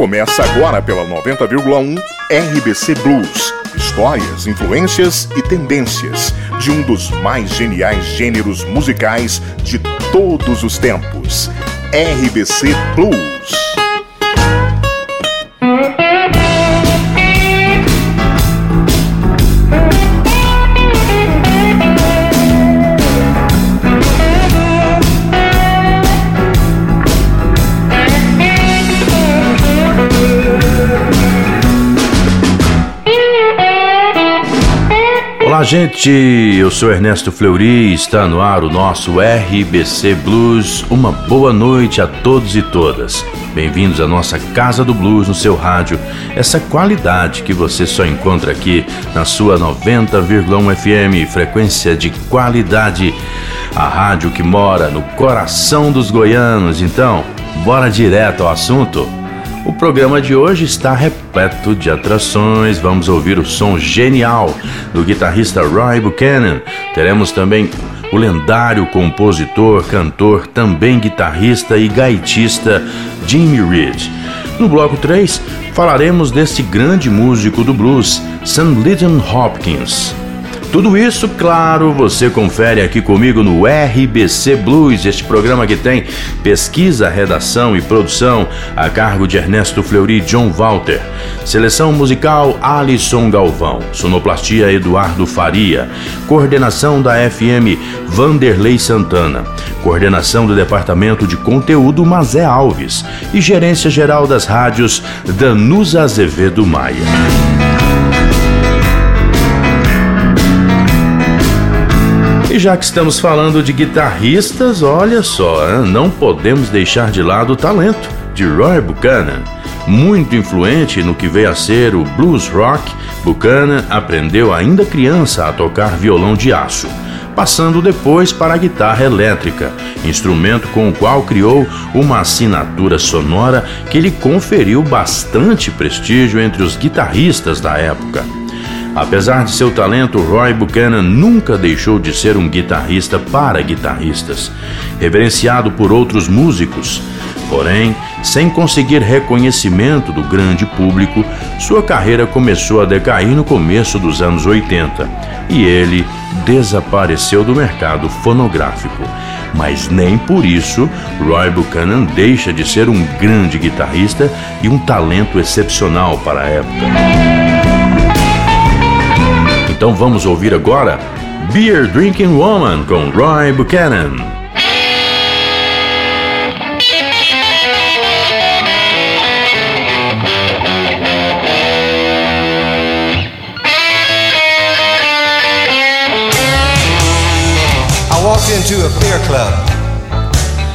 Começa agora pela 90,1 RBC Blues. Histórias, influências e tendências de um dos mais geniais gêneros musicais de todos os tempos. RBC Blues. Olá, gente. Eu sou Ernesto Fleury está no ar o nosso RBC Blues. Uma boa noite a todos e todas. Bem-vindos à nossa Casa do Blues no seu rádio. Essa qualidade que você só encontra aqui na sua 90,1 FM, frequência de qualidade. A rádio que mora no coração dos goianos. Então, bora direto ao assunto. O programa de hoje está repleto de atrações. Vamos ouvir o som genial do guitarrista Roy Buchanan. Teremos também o lendário compositor, cantor, também guitarrista e gaitista Jimmy Reed. No bloco 3, falaremos desse grande músico do blues, Sam Lyndon Hopkins. Tudo isso, claro, você confere aqui comigo no RBC Blues, este programa que tem pesquisa, redação e produção a cargo de Ernesto Fleury e John Walter. Seleção musical Alisson Galvão, sonoplastia Eduardo Faria, coordenação da FM Vanderlei Santana, coordenação do departamento de conteúdo Mazé Alves e gerência geral das rádios Danusa Azevedo Maia. Já que estamos falando de guitarristas, olha só, não podemos deixar de lado o talento de Roy Buchanan. Muito influente no que veio a ser o blues rock, Buchanan aprendeu ainda criança a tocar violão de aço, passando depois para a guitarra elétrica, instrumento com o qual criou uma assinatura sonora que lhe conferiu bastante prestígio entre os guitarristas da época. Apesar de seu talento, Roy Buchanan nunca deixou de ser um guitarrista para guitarristas, reverenciado por outros músicos. Porém, sem conseguir reconhecimento do grande público, sua carreira começou a decair no começo dos anos 80 e ele desapareceu do mercado fonográfico. Mas nem por isso Roy Buchanan deixa de ser um grande guitarrista e um talento excepcional para a época. Então vamos ouvir agora Beer Drinking Woman com Roy Buchanan. I walked into a beer club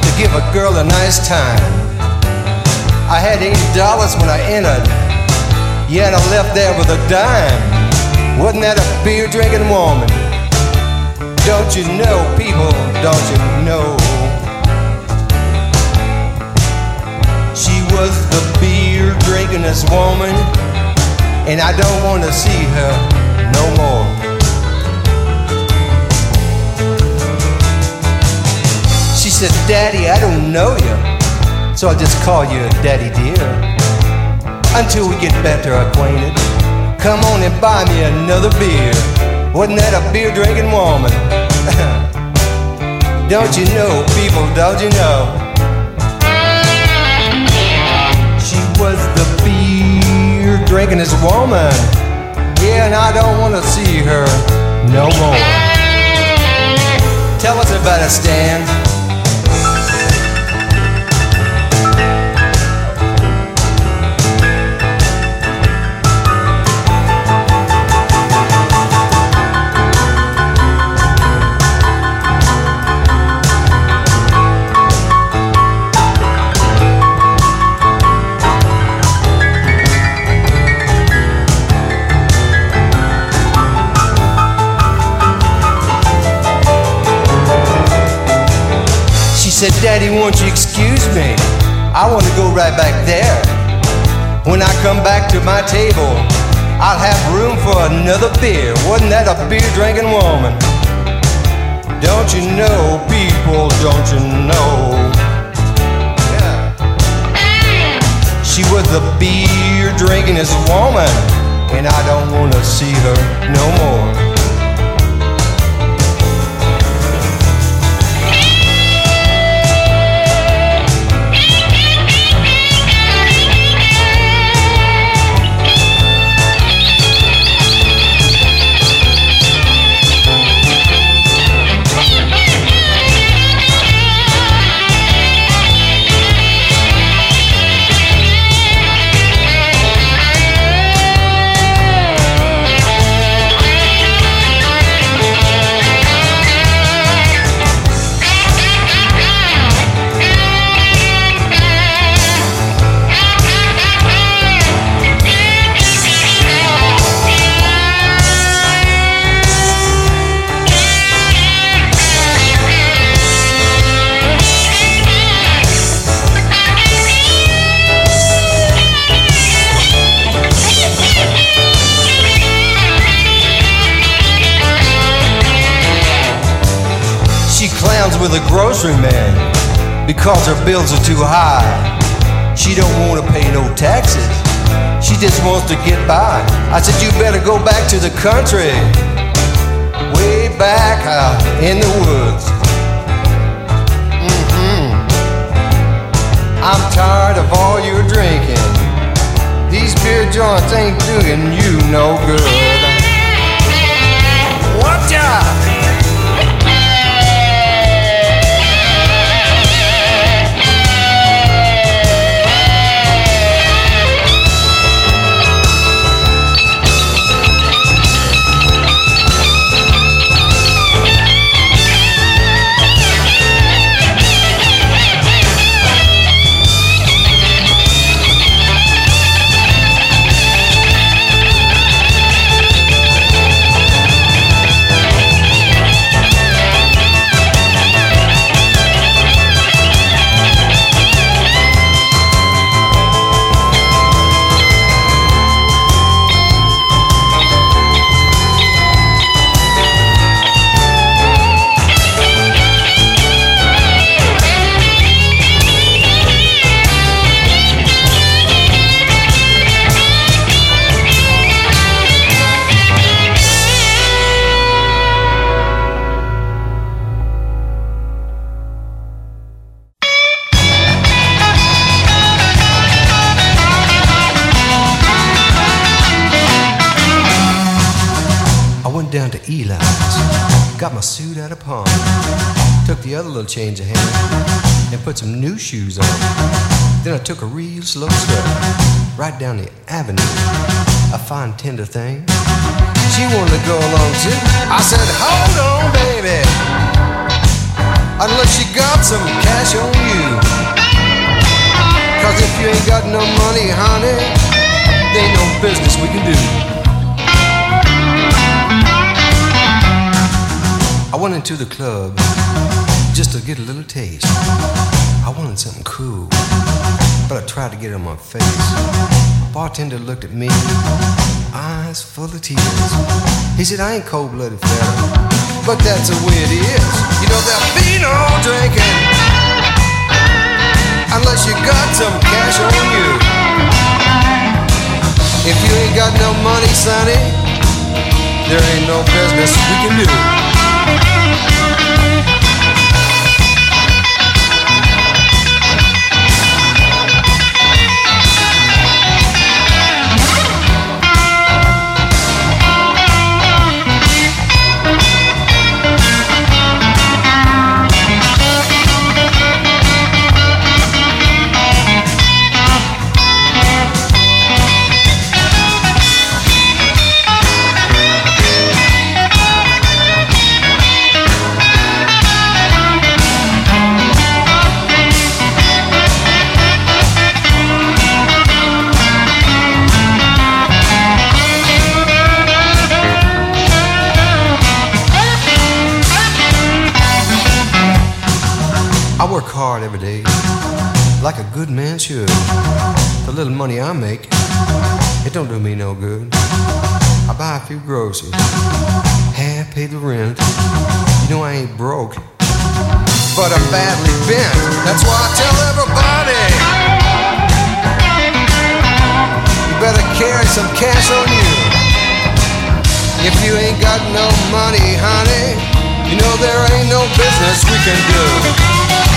to give a girl a nice time. I had $80 when I entered, yet I left there with a dime. Wasn't that a beer drinking woman? Don't you know, people, don't you know? She was the beer drinkingest woman, and I don't want to see her no more. She said, Daddy, I don't know you, so I'll just call you Daddy dear until we get better acquainted. Come on and buy me another beer. Wasn't that a beer drinking woman? don't you know, people, don't you know? She was the beer drinkingest woman. Yeah, and I don't want to see her no more. Tell us about it, Stan. Said, Daddy, won't you excuse me? I want to go right back there. When I come back to my table, I'll have room for another beer. Wasn't that a beer drinking woman? Don't you know, people, don't you know? Yeah. She was the beer drinking woman, and I don't wanna see her no more. Man because her bills are too high. She don't want to pay no taxes. She just wants to get by. I said, You better go back to the country, way back out in the woods. Mm-hmm. I'm tired of all your drinking. These beer joints ain't doing you no good. Watch out! Little change of hand and put some new shoes on. Then I took a real slow step right down the avenue. A fine, tender thing. She wanted to go along too. I said, Hold on, baby. Unless you got some cash on you. Cause if you ain't got no money, honey, there ain't no business we can do. I went into the club just to get a little taste. I wanted something cool, but I tried to get it on my face. Bartender looked at me, eyes full of tears. He said, I ain't cold-blooded fella, but that's the way it is. You know be no drinking unless you got some cash on you. If you ain't got no money, sonny, there ain't no business we can do. Every day, like a good man should. The little money I make, it don't do me no good. I buy a few groceries, half pay the rent. You know I ain't broke, but I'm badly bent. That's why I tell everybody. You better carry some cash on you. If you ain't got no money, honey, you know there ain't no business we can do.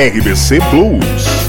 RBC Blues.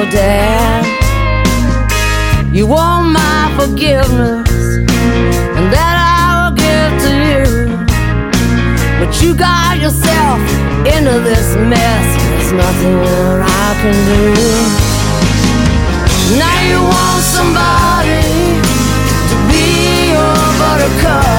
Your dad. You want my forgiveness, and that I will give to you. But you got yourself into this mess. There's nothing that I can do. Now you want somebody to be your buttercup.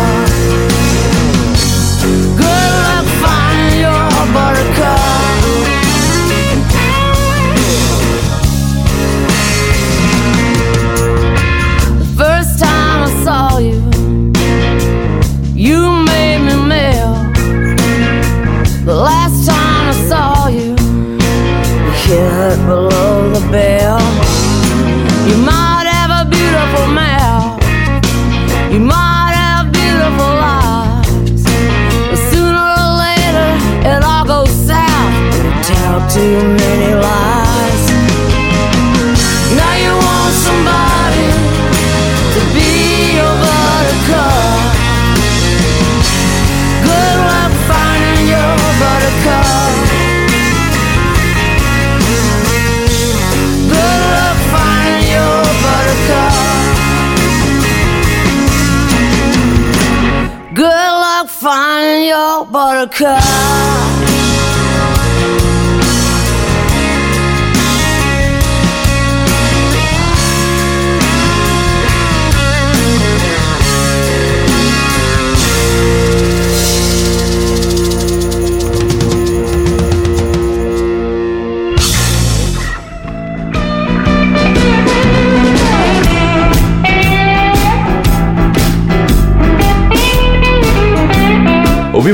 Your buttercup.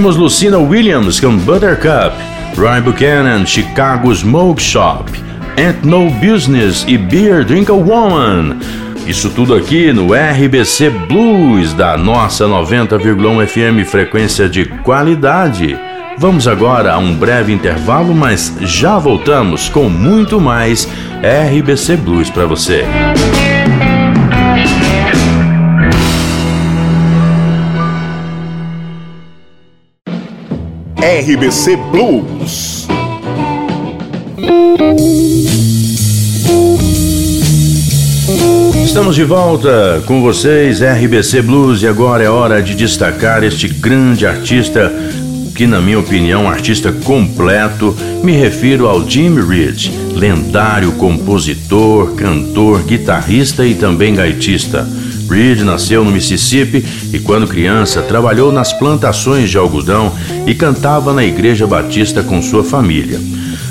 Ouvimos Lucina Williams com Buttercup, Ryan Buchanan, Chicago Smoke Shop, Ain't No Business e Beer Drink a Woman. Isso tudo aqui no RBC Blues da nossa 90,1 FM frequência de qualidade. Vamos agora a um breve intervalo, mas já voltamos com muito mais RBC Blues para você. RBC Blues. Estamos de volta com vocês, RBC Blues, e agora é hora de destacar este grande artista, que, na minha opinião, um artista completo. Me refiro ao Jimmy Reed, lendário compositor, cantor, guitarrista e também gaitista. Reed nasceu no Mississippi e, quando criança, trabalhou nas plantações de algodão e cantava na Igreja Batista com sua família.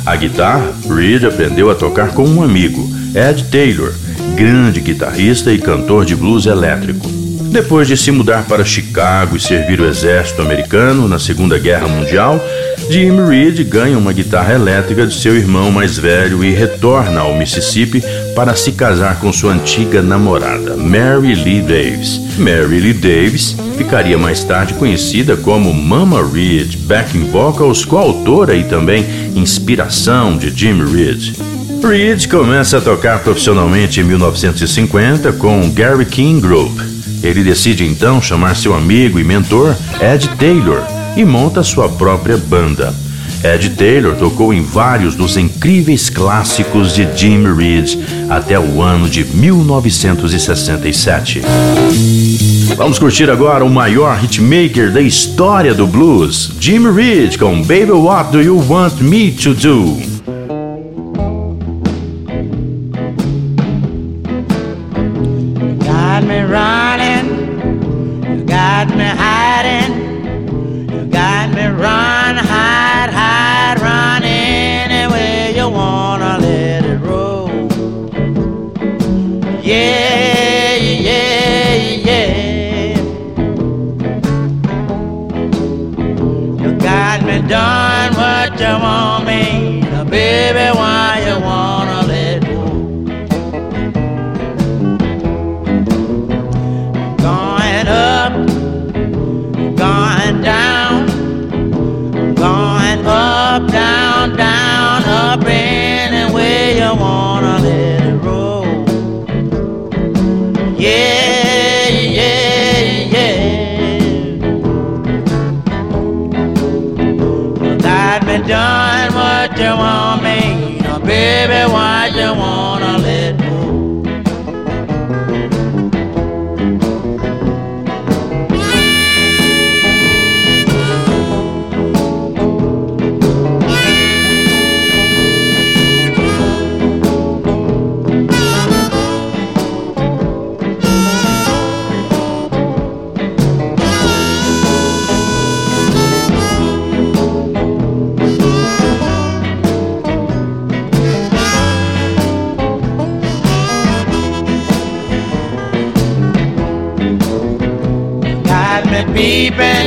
A guitarra, Reed aprendeu a tocar com um amigo, Ed Taylor, grande guitarrista e cantor de blues elétrico. Depois de se mudar para Chicago e servir o exército americano na Segunda Guerra Mundial, Jim Reed ganha uma guitarra elétrica de seu irmão mais velho e retorna ao Mississippi para se casar com sua antiga namorada, Mary Lee Davis. Mary Lee Davis ficaria mais tarde conhecida como Mama Reed, backing vocals, coautora e também inspiração de Jim Reed. Reed começa a tocar profissionalmente em 1950 com Gary King Group. Ele decide então chamar seu amigo e mentor Ed Taylor e monta sua própria banda. Ed Taylor tocou em vários dos incríveis clássicos de Jim Reed até o ano de 1967. Vamos curtir agora o maior hitmaker da história do blues, Jim Reed com Baby What Do You Want Me to Do? keeping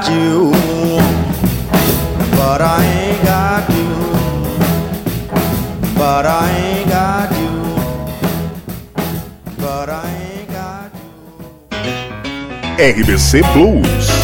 got you. But I ain't got you. But I ain't got you. But I ain't got you. RBC Blues.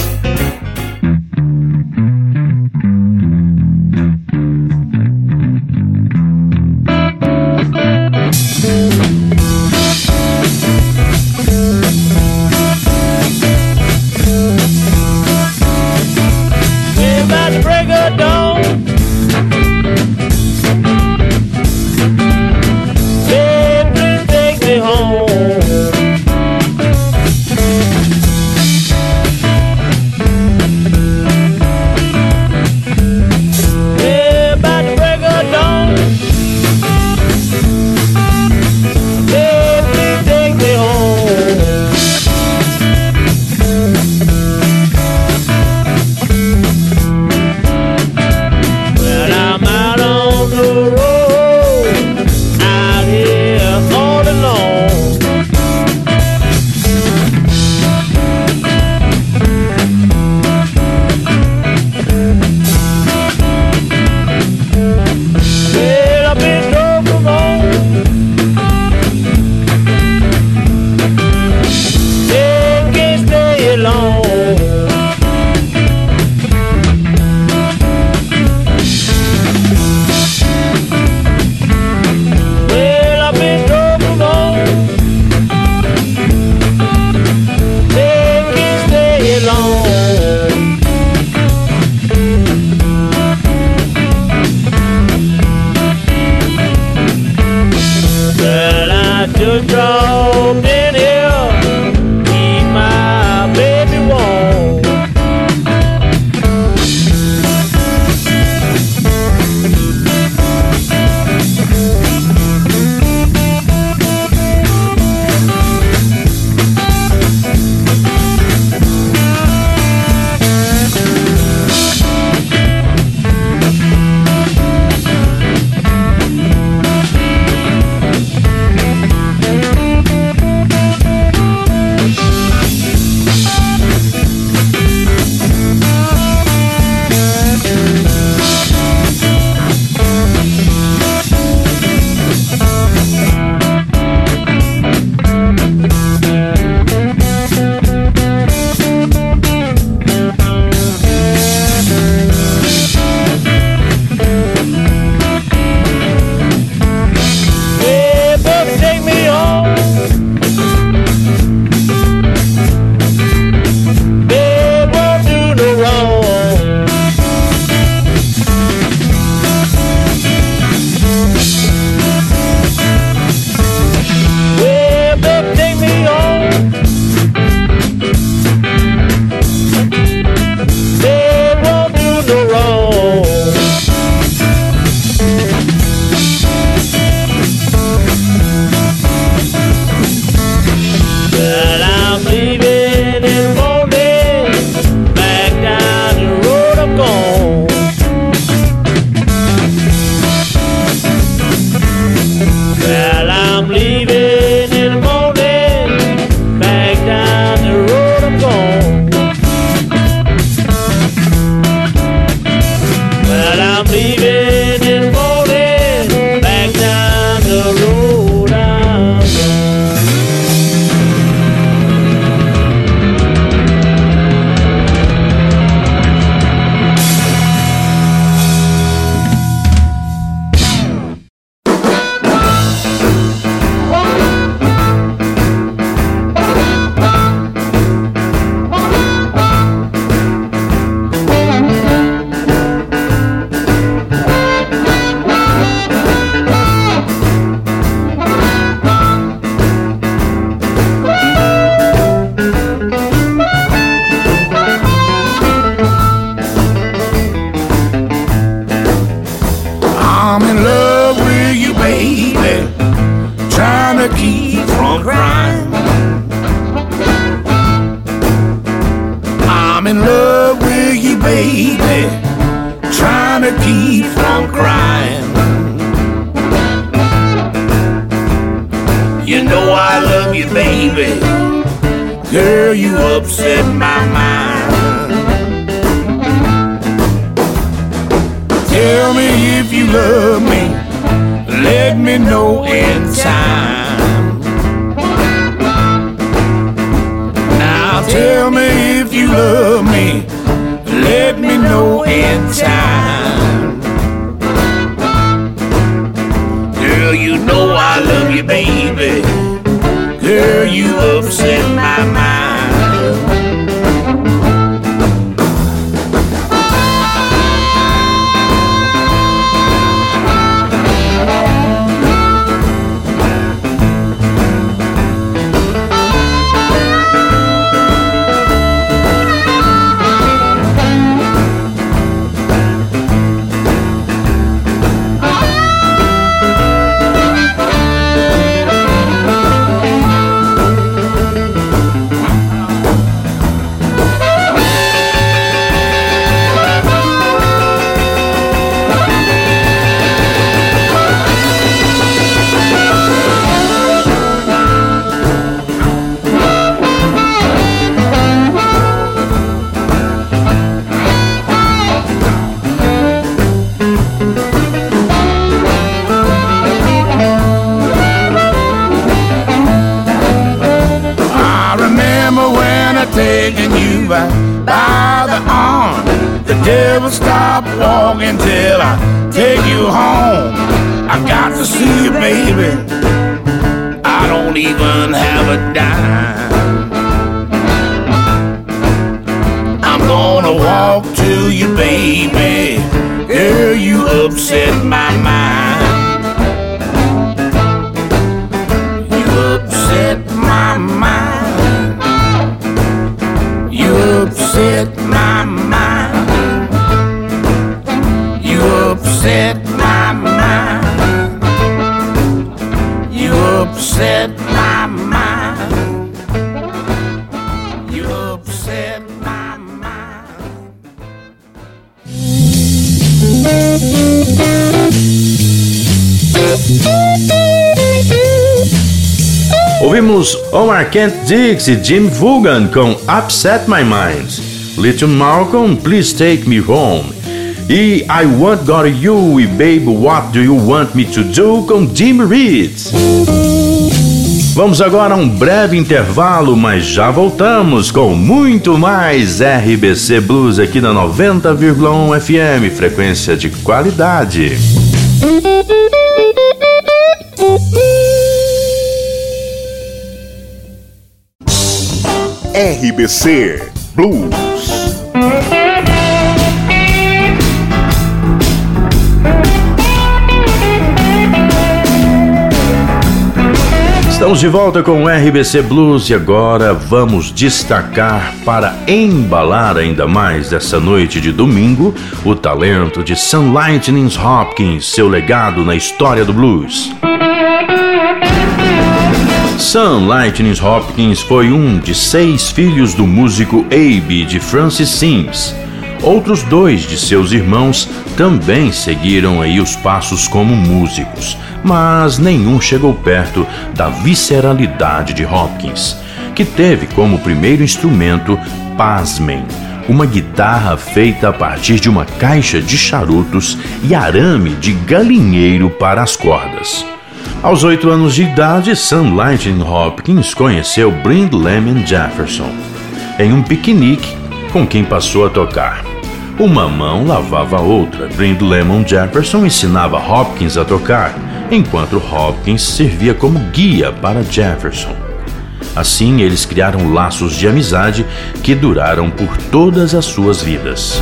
Love me. Let me know in time. Now tell me if you love me. Let me know in time. Girl, you know I love you, baby. Girl, you upset my mind. To see you, baby. I don't even have a dime. I'm gonna walk to you, baby. Girl, you upset my mind. Kent Dix e Jim Vaughan com Upset My Mind. Little Malcolm, Please Take Me Home. E I Want Got You e Baby What Do You Want Me To Do com Jim Reed. Vamos agora a um breve intervalo, mas já voltamos com muito mais RBC Blues aqui na 90,1 FM, frequência de qualidade. RBC Blues. Estamos de volta com o RBC Blues e agora vamos destacar para embalar ainda mais essa noite de domingo o talento de Sam Lightning Hopkins, seu legado na história do blues. Sam Lightning Hopkins foi um de seis filhos do músico Abe de Francis Sims. Outros dois de seus irmãos também seguiram aí os passos como músicos, mas nenhum chegou perto da visceralidade de Hopkins, que teve como primeiro instrumento, pasmem, uma guitarra feita a partir de uma caixa de charutos e arame de galinheiro para as cordas. Aos oito anos de idade, Sam Lightning Hopkins conheceu Blind Lemon Jefferson em um piquenique com quem passou a tocar. Uma mão lavava a outra. Blind Lemon Jefferson ensinava Hopkins a tocar, enquanto Hopkins servia como guia para Jefferson. Assim, eles criaram laços de amizade que duraram por todas as suas vidas.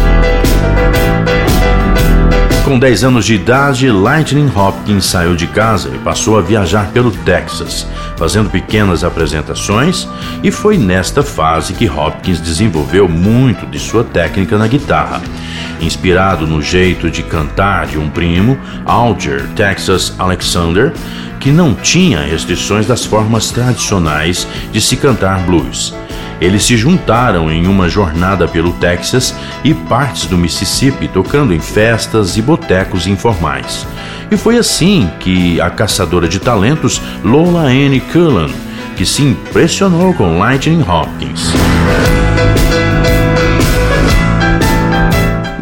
Com 10 anos de idade, Lightning Hopkins saiu de casa e passou a viajar pelo Texas, fazendo pequenas apresentações, e foi nesta fase que Hopkins desenvolveu muito de sua técnica na guitarra. Inspirado no jeito de cantar de um primo, Alger Texas Alexander, que não tinha restrições das formas tradicionais de se cantar blues. Eles se juntaram em uma jornada pelo Texas e partes do Mississippi, tocando em festas e botecos informais. E foi assim que a caçadora de talentos Lola Anne Cullen, que se impressionou com Lightning Hopkins.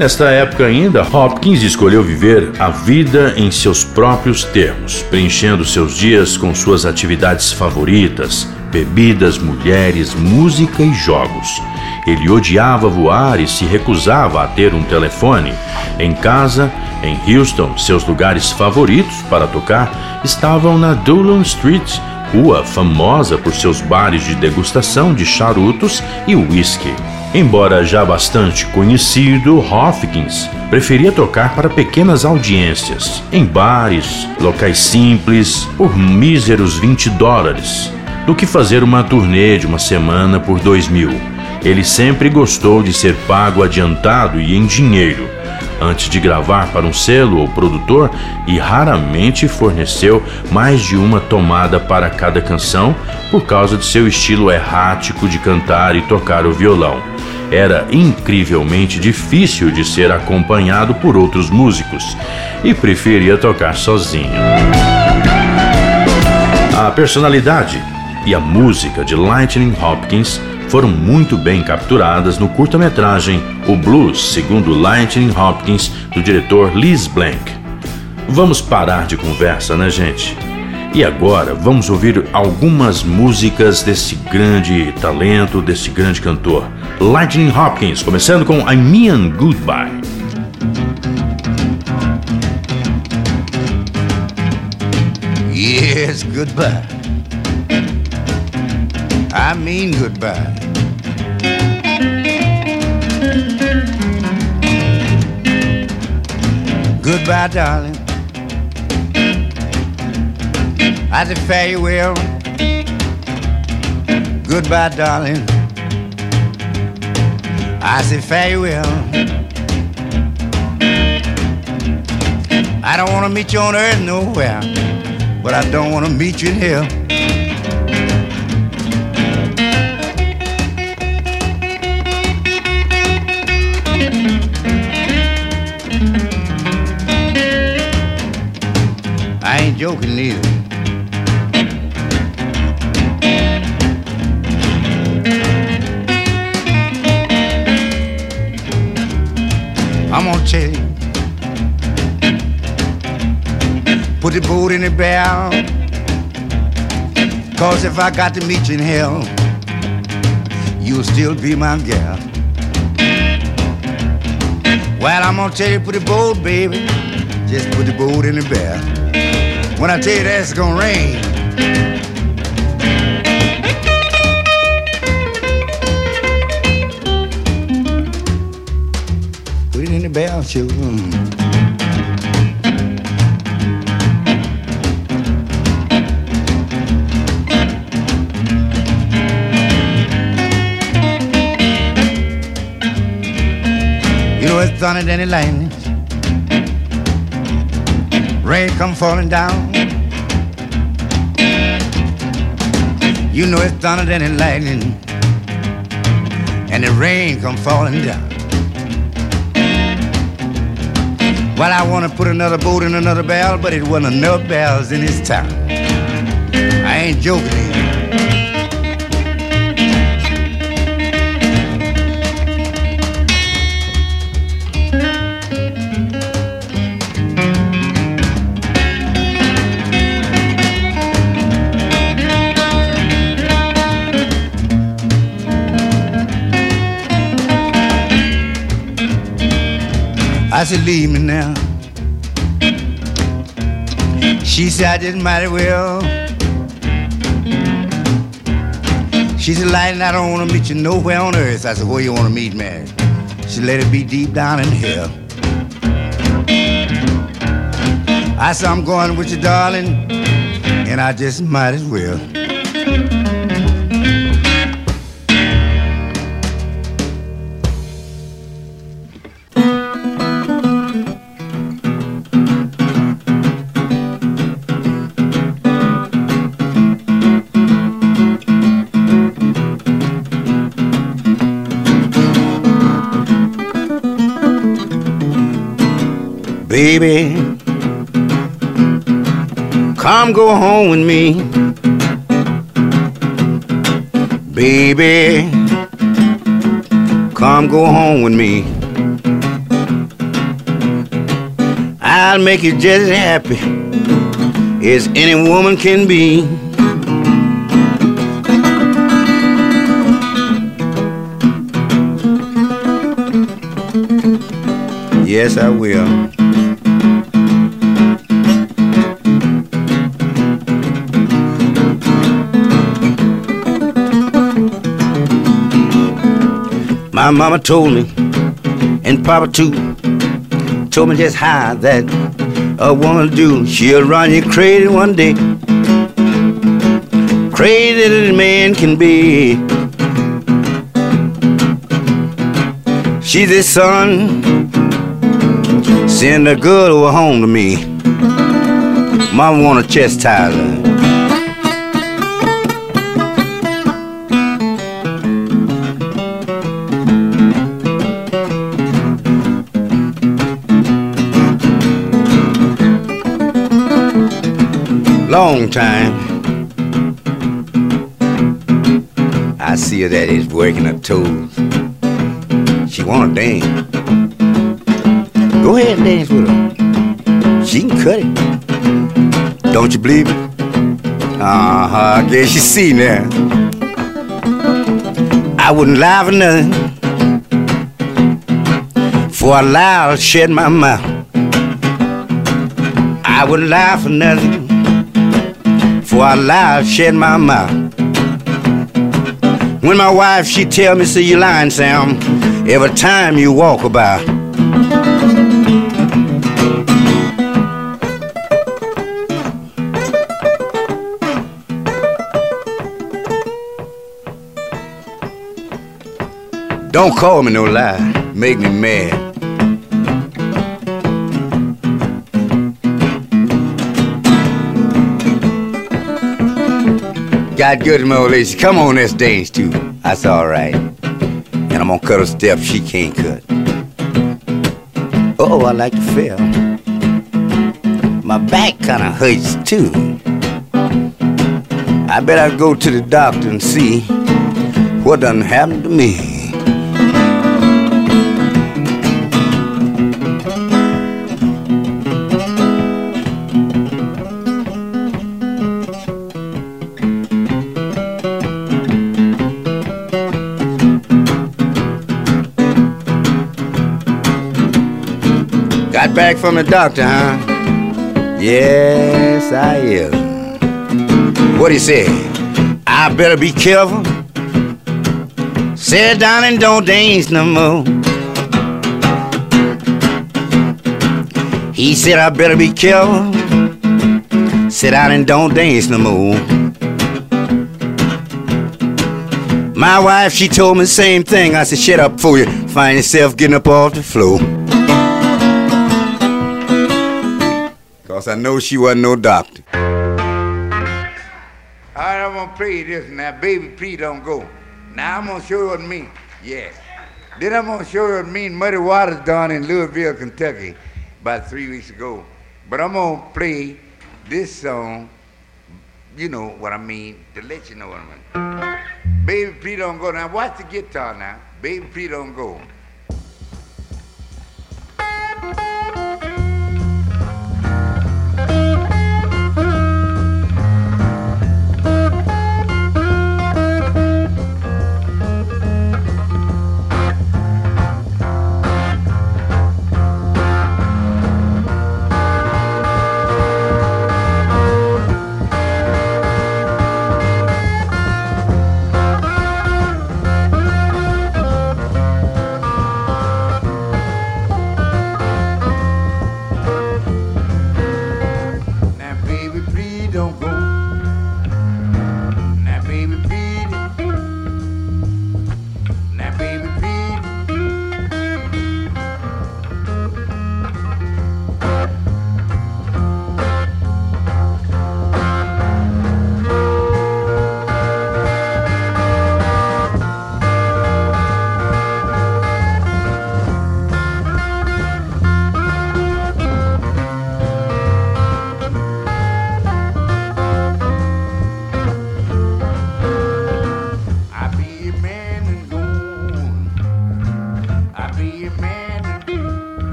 Nesta época ainda, Hopkins escolheu viver a vida em seus próprios termos, preenchendo seus dias com suas atividades favoritas, bebidas, mulheres, música e jogos. Ele odiava voar e se recusava a ter um telefone. Em casa, em Houston, seus lugares favoritos para tocar estavam na Dulon Street, rua famosa por seus bares de degustação de charutos e whisky. Embora já bastante conhecido, Hopkins preferia tocar para pequenas audiências, em bares, locais simples, por míseros 20 dólares, do que fazer uma turnê de uma semana por 2 mil. Ele sempre gostou de ser pago adiantado e em dinheiro, antes de gravar para um selo ou produtor e raramente forneceu mais de uma tomada para cada canção por causa de seu estilo errático de cantar e tocar o violão. Era incrivelmente difícil de ser acompanhado por outros músicos e preferia tocar sozinho. A personalidade e a música de Lightning Hopkins foram muito bem capturadas no curta-metragem O Blues, segundo Lightning Hopkins, do diretor Liz Blank. Vamos parar de conversa, né, gente? E agora vamos ouvir algumas músicas desse grande talento, desse grande cantor, Lightning Hopkins, começando com I Mean Goodbye. Yes, goodbye. I mean goodbye. Goodbye, darling. I say farewell. Goodbye, darling. I say farewell. I don't want to meet you on earth nowhere, but I don't want to meet you in hell. I ain't joking neither. Put the boat in the barrel. Cause if I got to meet you in hell, you'll still be my gal. Well, I'm gonna tell you, put the boat, baby. Just put the boat in the barrel. When I tell you that it's gonna rain. Put it in the bell shoe. Thunder than it lightning. Rain come falling down. You know it's thunder than lightning, and the rain come falling down. Well, I want to put another boat in another barrel, but it wasn't enough barrels in this town. I ain't joking. I said, leave me now. She said, I didn't mighty well. She said, Lightning, I don't want to meet you nowhere on earth. I said, where you want to meet me? She said, let it be deep down in hell. I said, I'm going with you, darling, and I just might as well. Baby. Come go home with me. Baby, come go home with me. I'll make you just as happy as any woman can be. Yes, I will. My mama told me, and Papa too, told me just how that a woman do. She'll run you crazy one day, crazy that a man can be. She's the son, send a girl over home to me. Mama wanna chastise her. Long time. I see her that is working her toes. She wanna dance. Go ahead and dance with her. She can cut it. Don't you believe it? Uh-huh, I guess you see now. I wouldn't lie for nothing. For I lie, I'll shed my mouth. I wouldn't lie for nothing. For I lie, shed my mouth. When my wife, she tell me, see you lying, Sam, every time you walk about. Don't call me no lie, make me mad. Got good, my old lady. Come on, let's dance too. That's all right. And I'm gonna cut a step she can't cut. Oh, I like to feel. My back kinda hurts too. I better go to the doctor and see what done happened to me. Back from the doctor, huh? Yes, I am. What he say? I better be careful. Sit down and don't dance no more. He said I better be careful. Sit down and don't dance no more. My wife, she told me the same thing. I said, shut up for you find yourself getting up off the floor. Cause I know she wasn't no doctor. All right, I'm gonna play this now. Baby, please don't go. Now I'm gonna show you what it means. Yeah. Then I'm gonna show you what it means. Muddy Waters done in Louisville, Kentucky, about three weeks ago. But I'm gonna play this song. You know what I mean to let you know what I mean. Baby, please don't go. Now watch the guitar now. Baby, please don't go.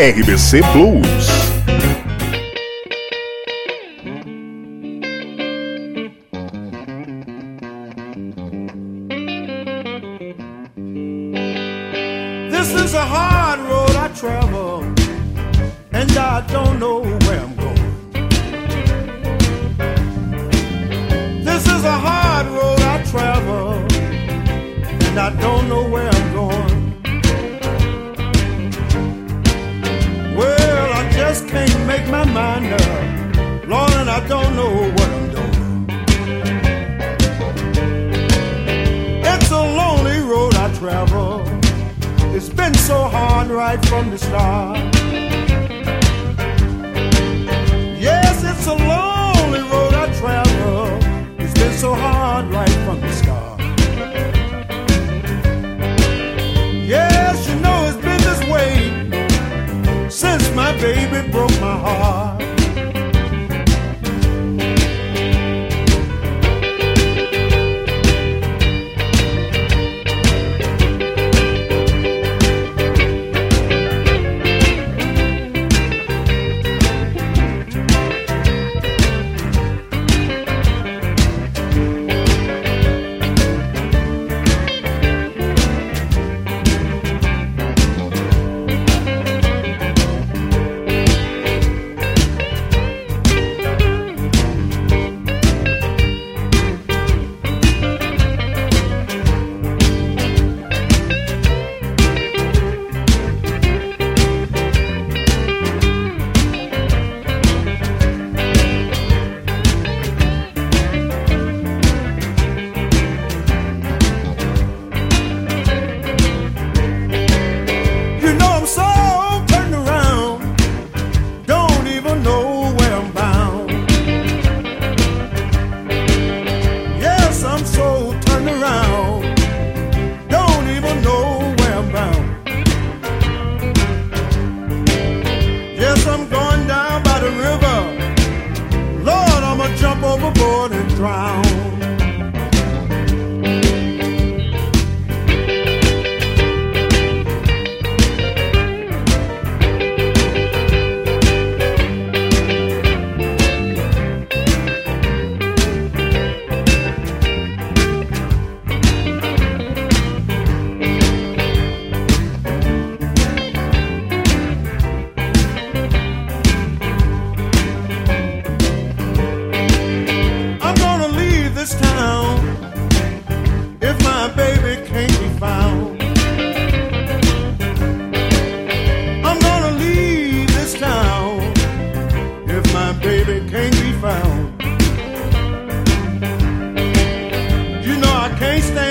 RBC Blues. Can't stand.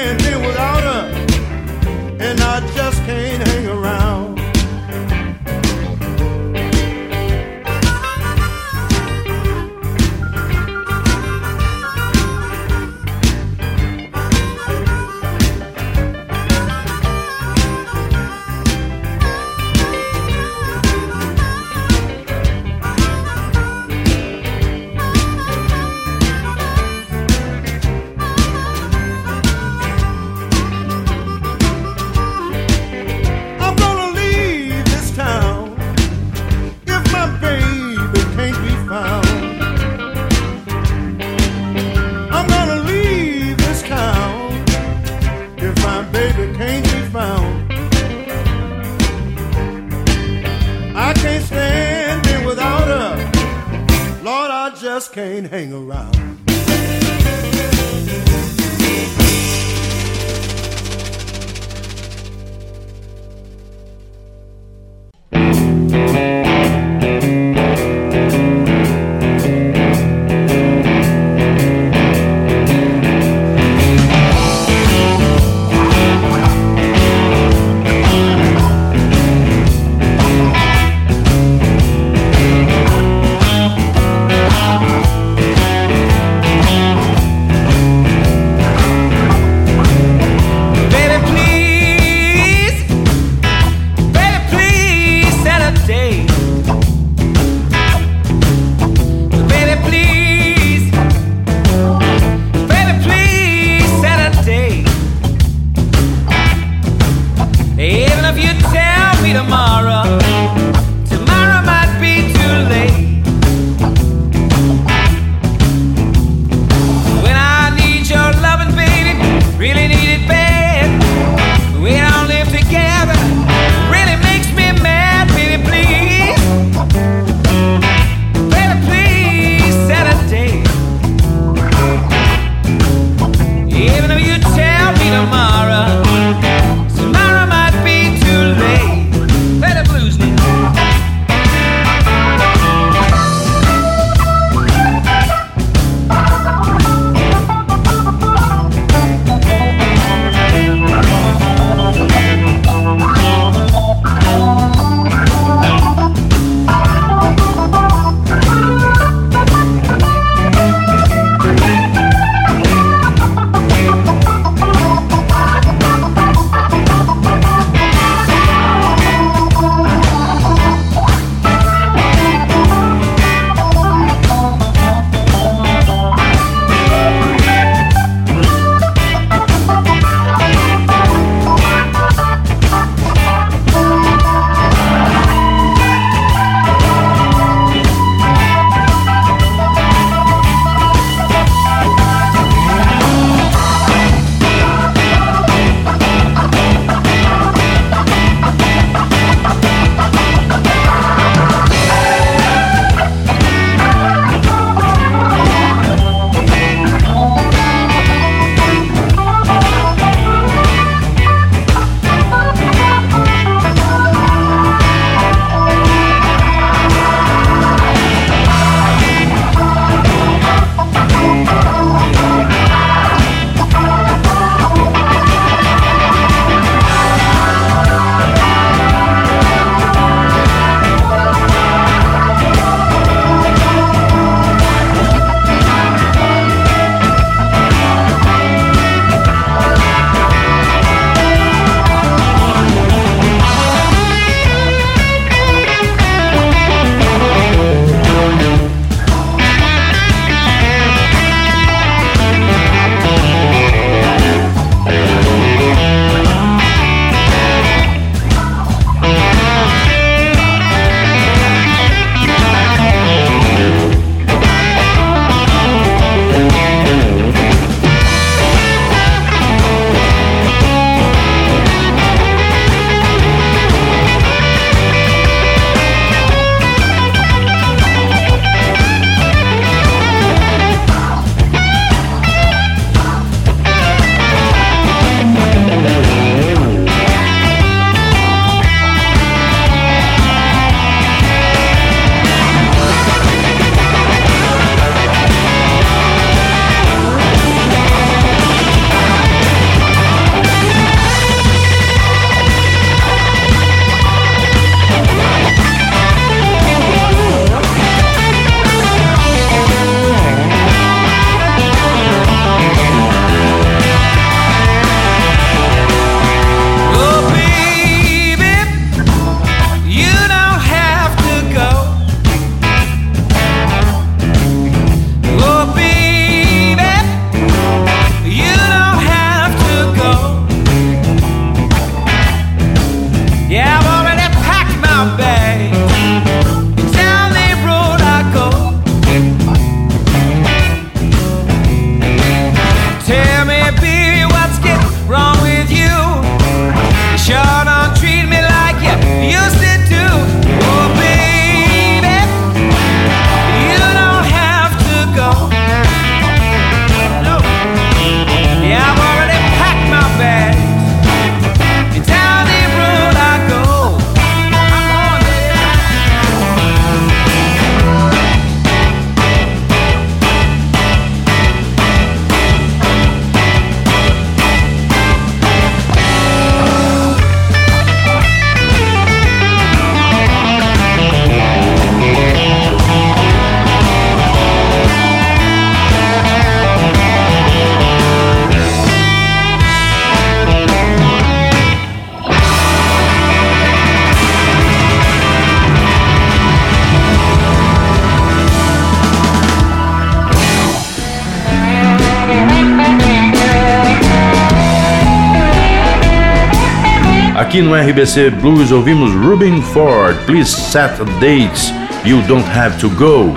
Aqui no RBC Blues ouvimos Ruben Ford, Please Set Dates, You Don't Have to Go,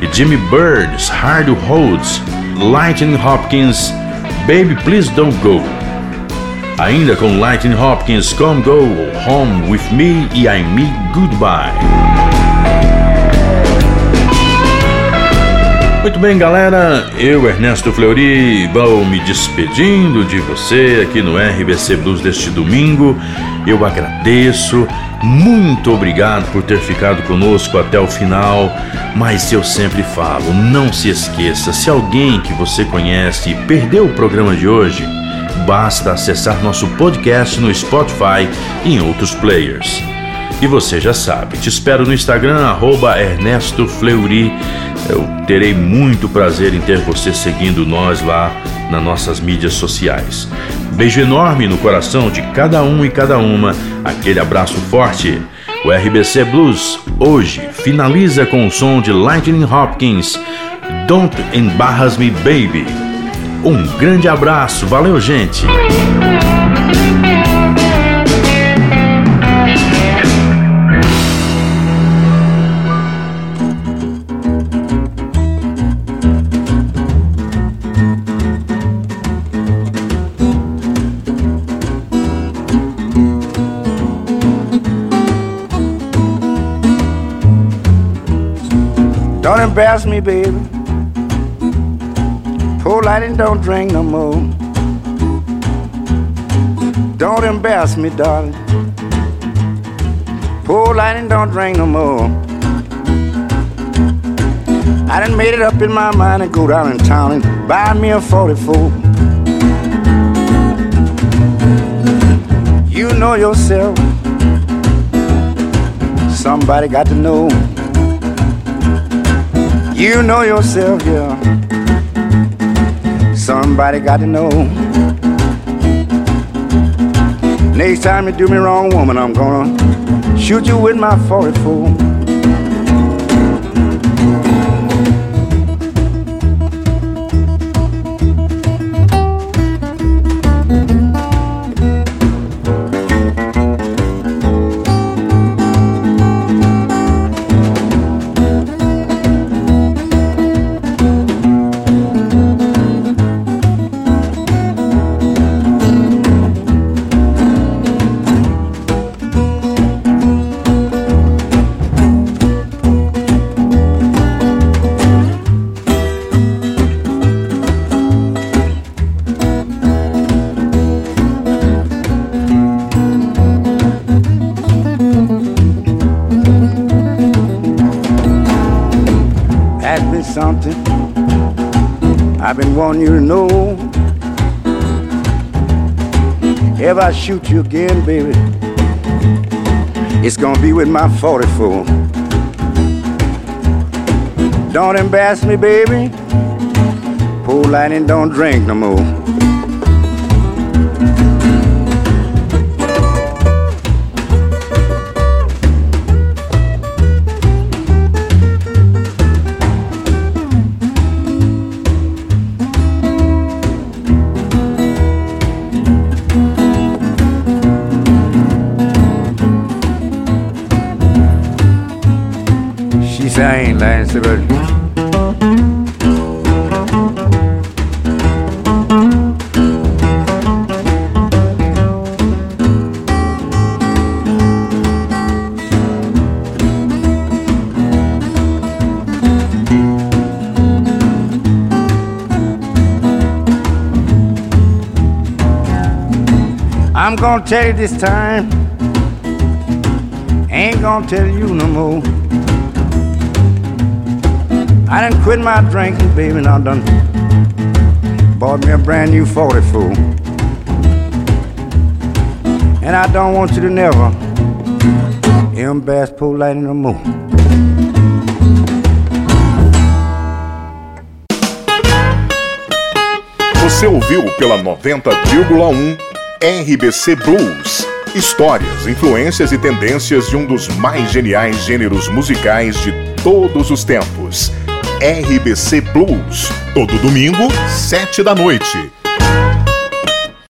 e Jimmy Bird's Hard Holds, Lightning Hopkins, Baby Please Don't Go. Ainda com Lightning Hopkins, Come Go Home With Me e I Me Goodbye. Muito bem, galera. Eu, Ernesto Fleury, vou me despedindo de você aqui no RBC Blues deste domingo. Eu agradeço. Muito obrigado por ter ficado conosco até o final. Mas eu sempre falo, não se esqueça, se alguém que você conhece perdeu o programa de hoje, basta acessar nosso podcast no Spotify e em outros players. E você já sabe, te espero no Instagram, arroba Ernesto Fleury. Eu terei muito prazer em ter você seguindo nós lá nas nossas mídias sociais. Beijo enorme no coração de cada um e cada uma. Aquele abraço forte. O RBC Blues hoje finaliza com o som de Lightning Hopkins. Don't Embarrass Me Baby. Um grande abraço, valeu gente! Embarrass me, baby. Poor lighting don't drink no more. Don't embarrass me, darling. Poor lighting don't drink no more. I done made it up in my mind and go down in town and buy me a 44. You know yourself. Somebody got to know. You know yourself, yeah. Somebody got to know. Next time you do me wrong, woman, I'm gonna shoot you with my 44. Want you to know. If I shoot you again, baby, it's gonna be with my 44. Don't embarrass me, baby. Poor Lightnin' don't drink no more. Gonna tell you this time. Ain't gonna tell you no more. I done quit my drinking, baby, and I done bought me a brand new 44. And I don't want you to never no more. Você ouviu pela 90,1 RBC Blues. Histórias, influências e tendências de um dos mais geniais gêneros musicais de todos os tempos. RBC Blues. Todo domingo, sete da noite.